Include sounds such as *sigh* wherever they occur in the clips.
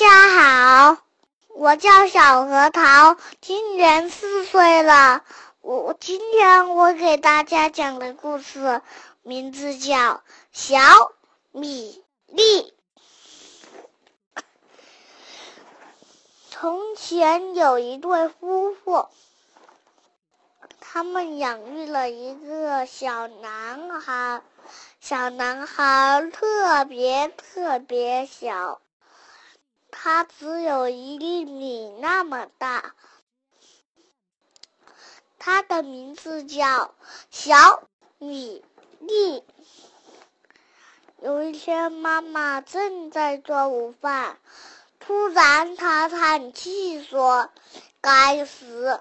家好，我叫小核桃，今年四岁了。我今天我给大家讲的故事名字叫《小米粒》。从前有一对夫妇，他们养育了一个小男孩，小男孩特别特别小。它只有一粒米那么大，它的名字叫小米粒。有一天，妈妈正在做午饭，突然她叹气说：“该死，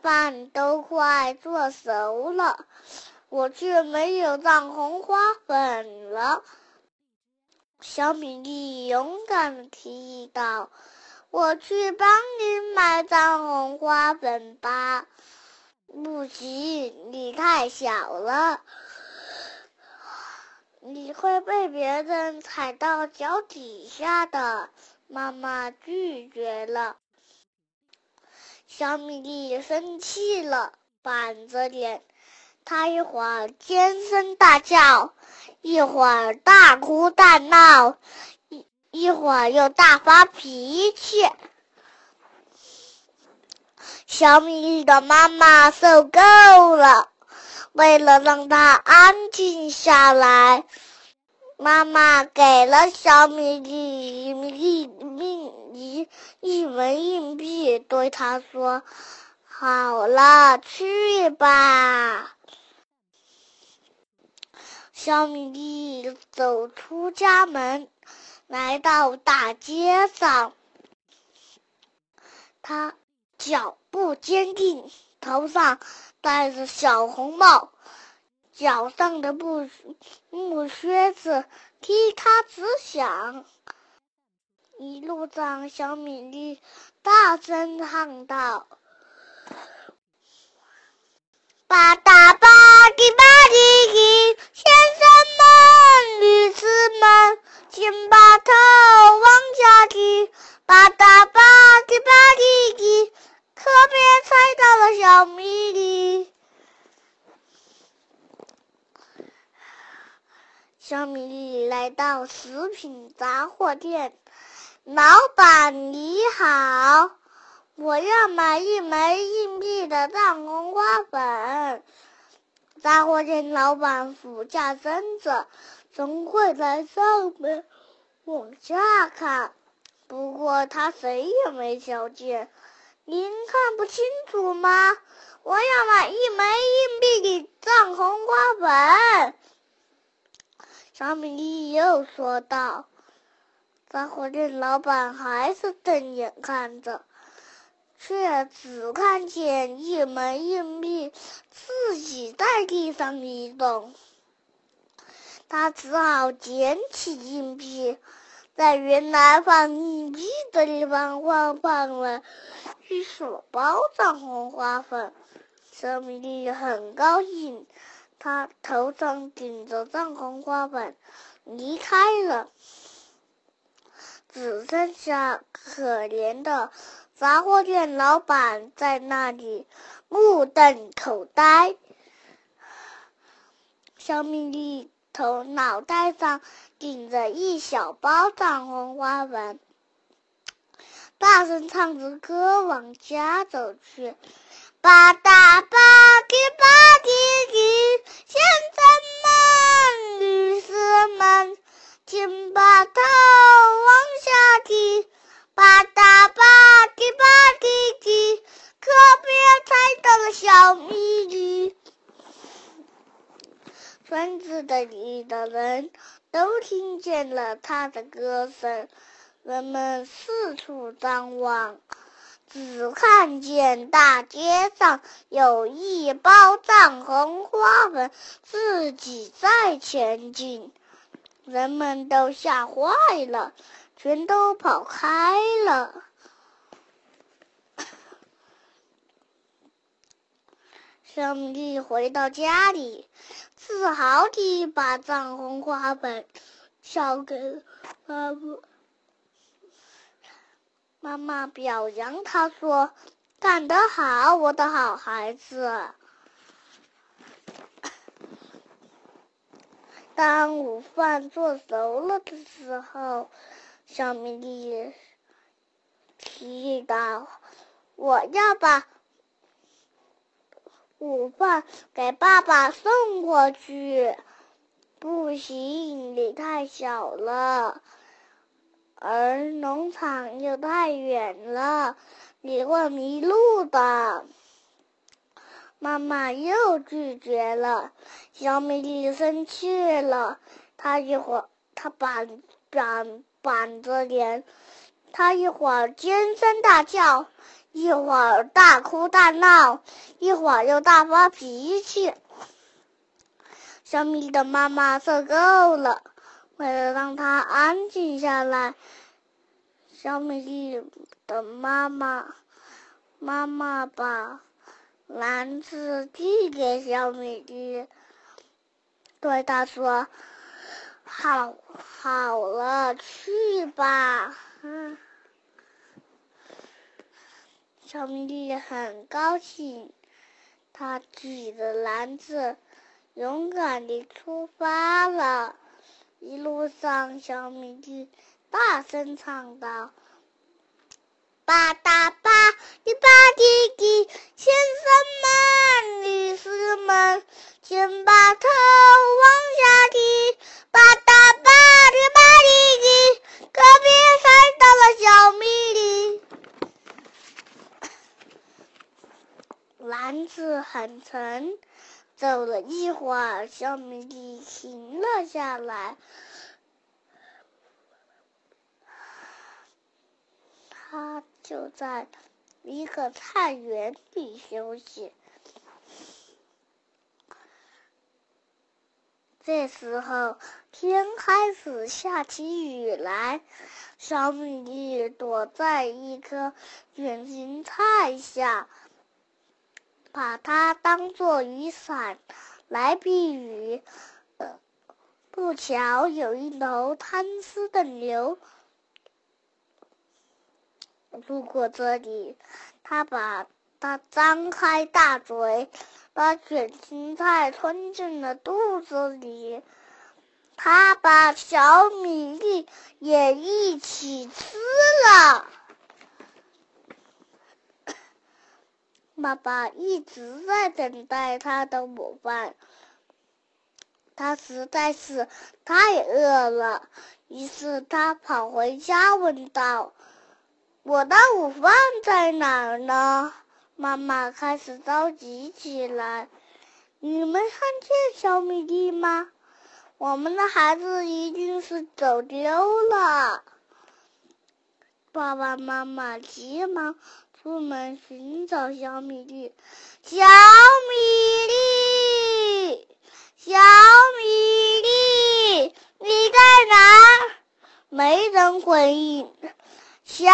饭都快做熟了，我却没有藏红花粉了。”小米粒勇敢的提议道：“我去帮你买藏红花粉吧。”“不行，你太小了，你会被别人踩到脚底下的。”妈妈拒绝了。小米粒生气了，板着脸，他一会儿尖声大叫。一会儿大哭大闹，一一会儿又大发脾气。小米粒的妈妈受够了，为了让他安静下来，妈妈给了小米粒一一一一枚硬币，对他说：“好了，去吧。”小米粒走出家门，来到大街上。他脚步坚定，头上戴着小红帽，脚上的布木靴子踢踏直响。一路上，小米粒大声唱道：“吧嗒吧唧吧唧唧。”先生们、女士们，请把头往下低，吧嗒吧唧吧唧唧，可别踩到了小米粒。小米粒来到食品杂货店，老板你好，我要买一枚硬币的藏红花粉。杂货店老板俯下身子，从柜台上面往下看，不过他谁也没瞧见。您看不清楚吗？我要买一枚硬币的藏红花粉。小米粒又说道。杂货店老板还是瞪眼看着。却只看见一枚硬币自己在地上移动，他只好捡起硬币，在原来放硬币的地方放放了一小包藏红花粉。小米粒很高兴，他头上顶着藏红花粉离开了，只剩下可怜的。杂货店老板在那里目瞪口呆，小米粒头脑袋上顶着一小包藏红花粉，大声唱着歌往家走去。吧嗒吧唧吧唧唧，先生们、女士们，请把头往下低。吧嗒吧唧吧唧唧，可别踩到了小米粒。村子的里的人都听见了他的歌声，人们四处张望，只看见大街上有一包藏红花粉自己在前进，人们都吓坏了。全都跑开了。小米粒回到家里，自豪地把藏红花粉交给妈妈。妈妈表扬他说：“干得好，我的好孩子。*coughs* ”当午饭做熟了的时候，小米粒提议道：“我要把午饭给爸爸送过去。”不行，你太小了，而农场又太远了，你会迷路的。妈妈又拒绝了，小米粒生气了，他一会儿他板板板着脸，他一会儿尖声大叫，一会儿大哭大闹，一会儿又大发脾气。小米的妈妈受够了，为了让他安静下来，小米粒的妈妈妈妈把篮子递给小米粒，对他说：“好，好了，去吧。”嗯，小米粒很高兴，他举着篮子。勇敢地出发了，一路上，小米粒大声唱道：“吧嗒小米粒停了下来。他就在一个菜园里休息。这时候，天开始下起雨来，小米粒躲在一棵卷心菜下。把它当做雨伞来避雨。不巧有一头贪吃的牛路过这里，它把它张开大嘴，把卷心菜吞进了肚子里。它把小米粒也一起吃了。爸爸一直在等待他的午饭，他实在是太饿了，于是他跑回家问道：“我的午饭在哪儿呢？”妈妈开始着急起来：“你们看见小米粒吗？我们的孩子一定是走丢了。”爸爸妈妈急忙。出门寻找小米粒，小米粒，小米粒，你在哪？没人回应。小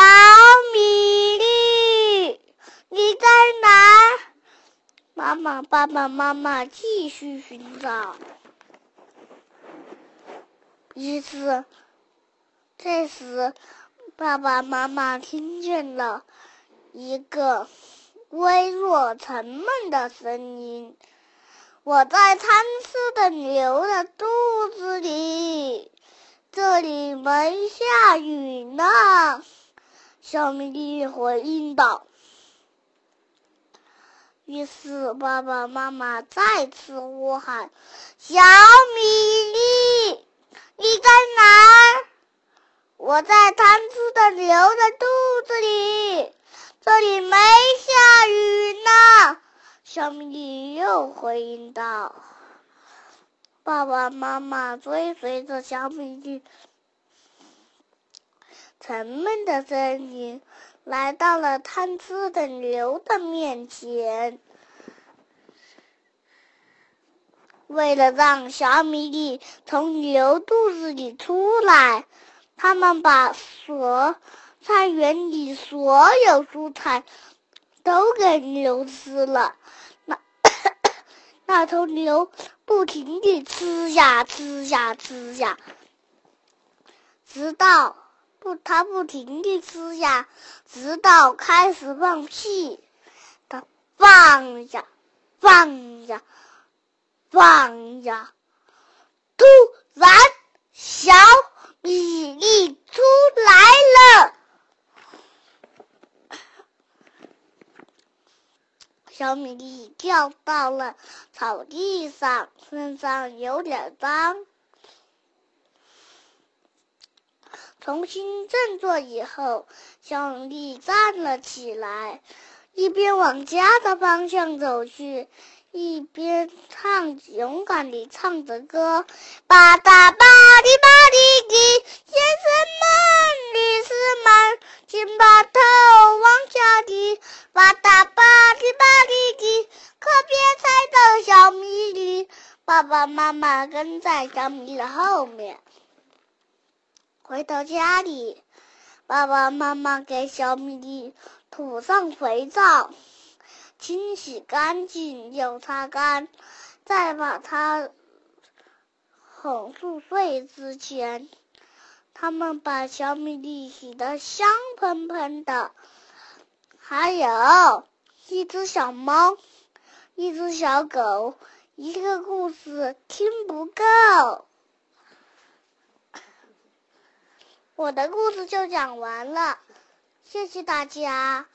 米粒，你在哪？妈妈、爸爸妈妈继续寻找。于是，这时，爸爸妈妈听见了。一个微弱沉闷的声音：“我在贪吃的牛的肚子里，这里没下雨呢。”小米粒回应道。于是爸爸妈妈再次呼喊：“小米粒，你在哪？”“我在贪吃的牛的肚子里。”这里没下雨呢，小米粒又回应道。爸爸妈妈追随着小米粒沉闷的声音，来到了贪吃的牛的面前。为了让小米粒从牛肚子里出来，他们把蛇。菜园里所有蔬菜都给牛吃了，那 *coughs* 那头牛不停地吃呀吃呀吃呀，直到不，它不停地吃呀，直到开始放屁。它放呀，放呀，放呀。突然，小米粒出来了。小米粒掉到了草地上，身上有点脏。重新振作以后，小米粒站了起来，一边往家的方向走去，一边唱勇敢地唱着歌：吧嗒吧滴吧滴滴，先生们、女士们，请把头往下低，吧嗒吧滴吧滴滴，可别踩到小米粒。爸爸妈妈跟在小米的后面。回到家里，爸爸妈妈给小米粒涂上肥皂，清洗干净又擦干，再把它哄入睡之前，他们把小米粒洗得香喷喷的。还有一只小猫，一只小狗，一个故事听不够。我的故事就讲完了，谢谢大家。